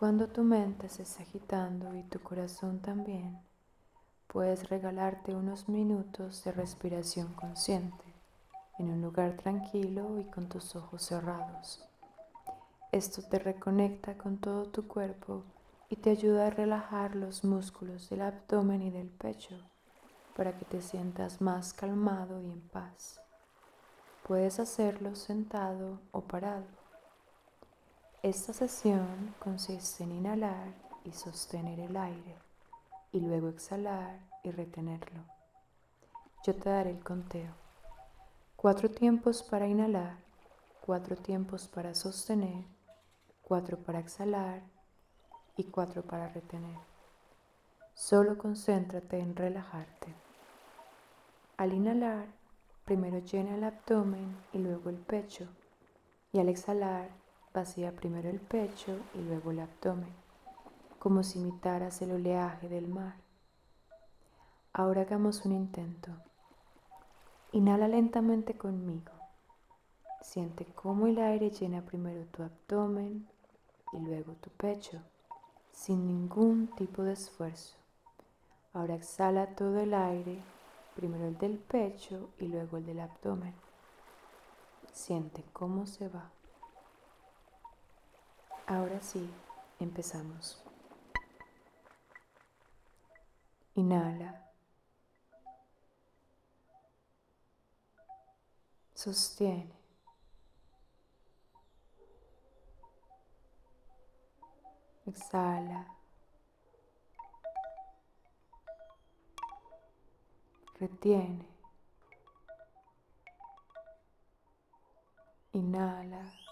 Cuando tu mente se está agitando y tu corazón también, puedes regalarte unos minutos de respiración consciente en un lugar tranquilo y con tus ojos cerrados. Esto te reconecta con todo tu cuerpo y te ayuda a relajar los músculos del abdomen y del pecho para que te sientas más calmado y en paz. Puedes hacerlo sentado o parado. Esta sesión consiste en inhalar y sostener el aire y luego exhalar y retenerlo. Yo te daré el conteo. Cuatro tiempos para inhalar, cuatro tiempos para sostener, cuatro para exhalar y cuatro para retener. Solo concéntrate en relajarte. Al inhalar, primero llena el abdomen y luego el pecho. Y al exhalar, vacía primero el pecho y luego el abdomen, como si imitaras el oleaje del mar. Ahora hagamos un intento. Inhala lentamente conmigo. Siente cómo el aire llena primero tu abdomen y luego tu pecho, sin ningún tipo de esfuerzo. Ahora exhala todo el aire, primero el del pecho y luego el del abdomen. Siente cómo se va. Ahora sí, empezamos. Inhala. Sostiene. Exhala. Retiene. Inhala.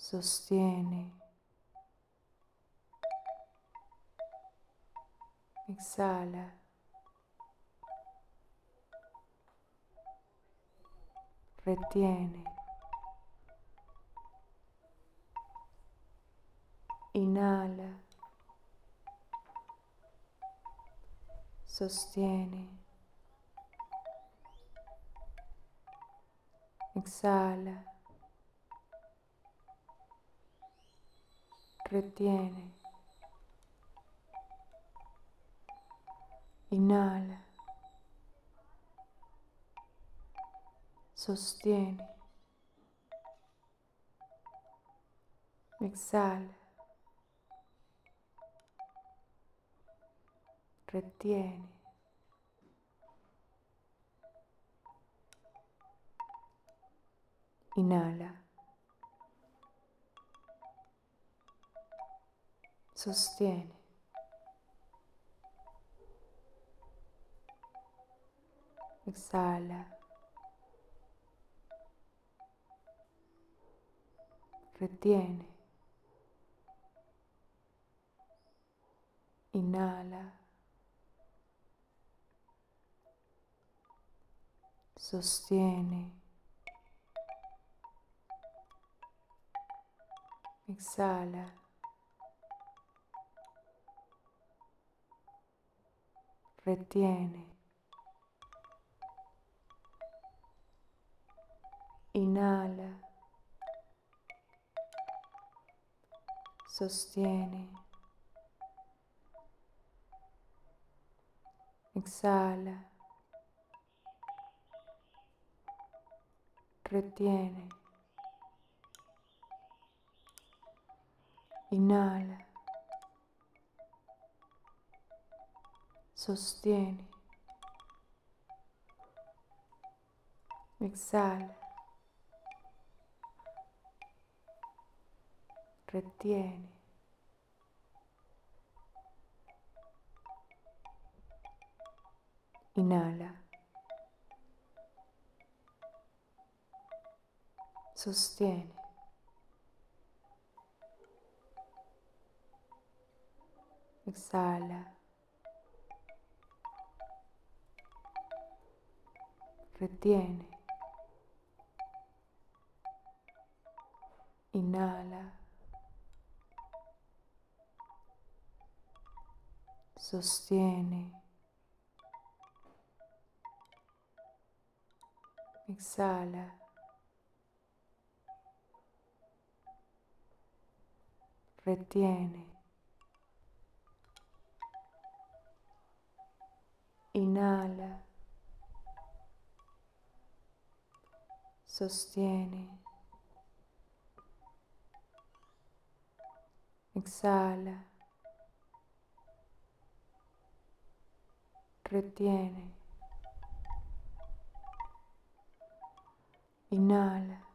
Sostiene. Exhala. Retiene. Inhala. Sostiene. Exhala. Retiene. Inhala. Sostiene. Exhala. retiene. Inhala. Sostiene. Exhala. Retiene. Inhala. sostiene, exhala, retiene, inhala, sostiene, exhala. retiene, inhala, sostiene, exhala, retiene. Inhala. sostiene. Exhala. Retiene. Inhala. Sostiene. Exhala. retiene, inhala, sostiene, exhala, retiene, inhala.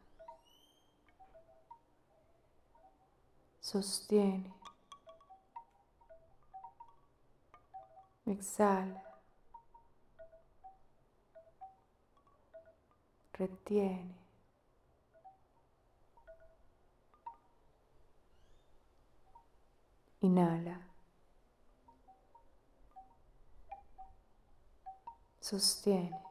sostiene, exhala, retiene. Inhala. Sostiene.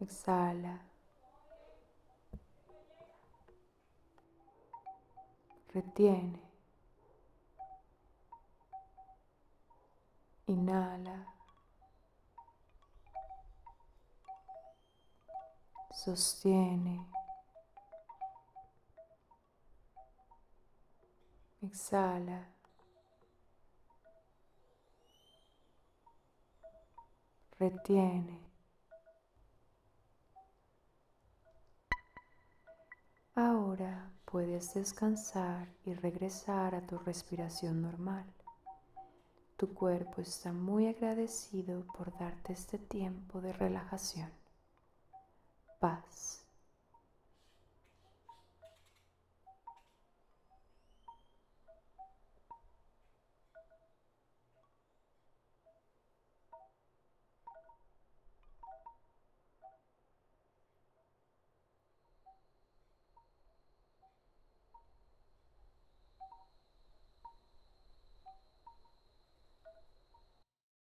Exhala. Retiene. Inhala. Sostiene. Exhala. Retiene. Ahora puedes descansar y regresar a tu respiración normal. Tu cuerpo está muy agradecido por darte este tiempo de relajación. Paz.